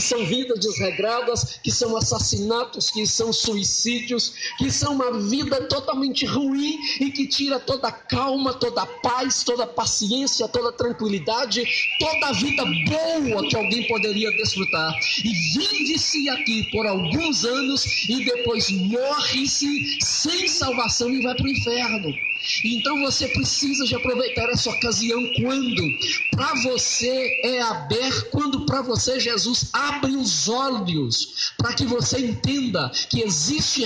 que são vidas desregradas, que são assassinatos, que são suicídios, que são uma vida totalmente ruim e que tira toda a calma, toda a paz, toda a paciência, toda a tranquilidade, toda a vida boa que alguém poderia desfrutar. E vive-se aqui por alguns anos e depois morre-se sem salvação e vai para o inferno. Então você precisa de aproveitar essa ocasião quando? Para você é aberto, quando para você Jesus abre os olhos, para que você entenda que existe